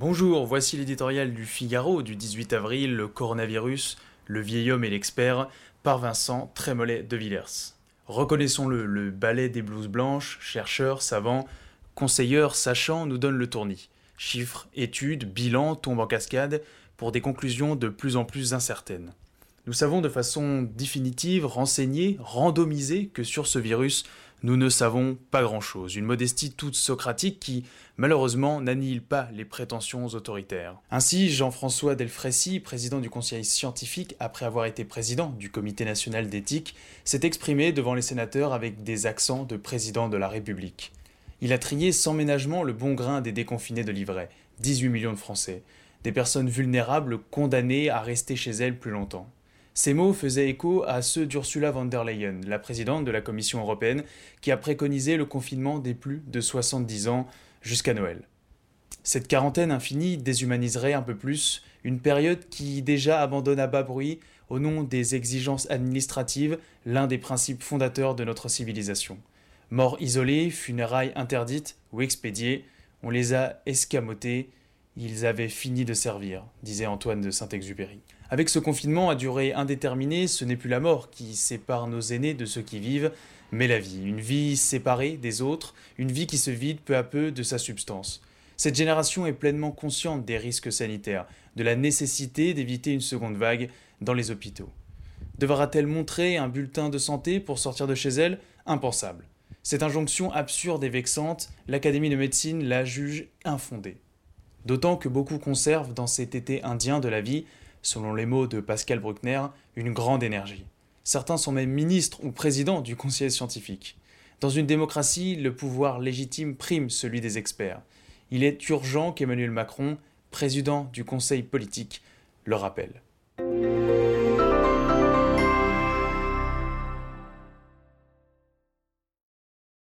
Bonjour, voici l'éditorial du Figaro du 18 avril, le coronavirus, le vieil homme et l'expert, par Vincent Trémollet de Villers. Reconnaissons-le, le ballet des blouses blanches, chercheurs, savants, conseilleurs, sachants, nous donne le tournis. Chiffres, études, bilans tombent en cascade pour des conclusions de plus en plus incertaines. Nous savons de façon définitive, renseignée, randomisée que sur ce virus, nous ne savons pas grand-chose. Une modestie toute socratique qui, malheureusement, n'annihile pas les prétentions autoritaires. Ainsi, Jean-François Delfrécy, président du conseil scientifique, après avoir été président du comité national d'éthique, s'est exprimé devant les sénateurs avec des accents de président de la République. Il a trié sans ménagement le bon grain des déconfinés de livret, 18 millions de Français, des personnes vulnérables condamnées à rester chez elles plus longtemps. Ces mots faisaient écho à ceux d'Ursula von der Leyen, la présidente de la Commission européenne, qui a préconisé le confinement des plus de 70 ans jusqu'à Noël. Cette quarantaine infinie déshumaniserait un peu plus une période qui déjà abandonne à bas bruit, au nom des exigences administratives, l'un des principes fondateurs de notre civilisation. Morts isolés, funérailles interdites ou expédiées, on les a escamotés, ils avaient fini de servir, disait Antoine de Saint-Exupéry. Avec ce confinement à durée indéterminée, ce n'est plus la mort qui sépare nos aînés de ceux qui vivent, mais la vie, une vie séparée des autres, une vie qui se vide peu à peu de sa substance. Cette génération est pleinement consciente des risques sanitaires, de la nécessité d'éviter une seconde vague dans les hôpitaux. Devra-t-elle montrer un bulletin de santé pour sortir de chez elle? Impensable. Cette injonction absurde et vexante, l'Académie de médecine la juge infondée. D'autant que beaucoup conservent dans cet été indien de la vie selon les mots de Pascal Bruckner, une grande énergie. Certains sont même ministres ou présidents du conseil scientifique. Dans une démocratie, le pouvoir légitime prime celui des experts. Il est urgent qu'Emmanuel Macron, président du conseil politique, le rappelle.